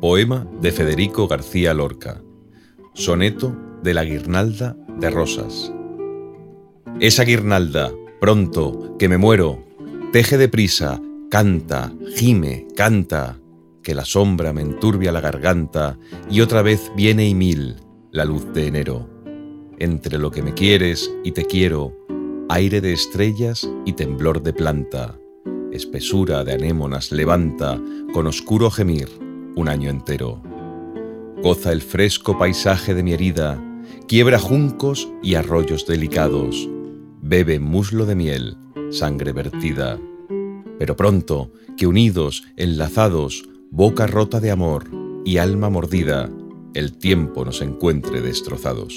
Poema de Federico García Lorca. Soneto de la guirnalda de rosas. Esa guirnalda, pronto, que me muero, teje deprisa, canta, gime, canta, que la sombra me enturbia la garganta y otra vez viene y mil la luz de enero. Entre lo que me quieres y te quiero, aire de estrellas y temblor de planta, espesura de anémonas levanta con oscuro gemir un año entero. Goza el fresco paisaje de mi herida, quiebra juncos y arroyos delicados, bebe muslo de miel, sangre vertida. Pero pronto, que unidos, enlazados, boca rota de amor y alma mordida, el tiempo nos encuentre destrozados.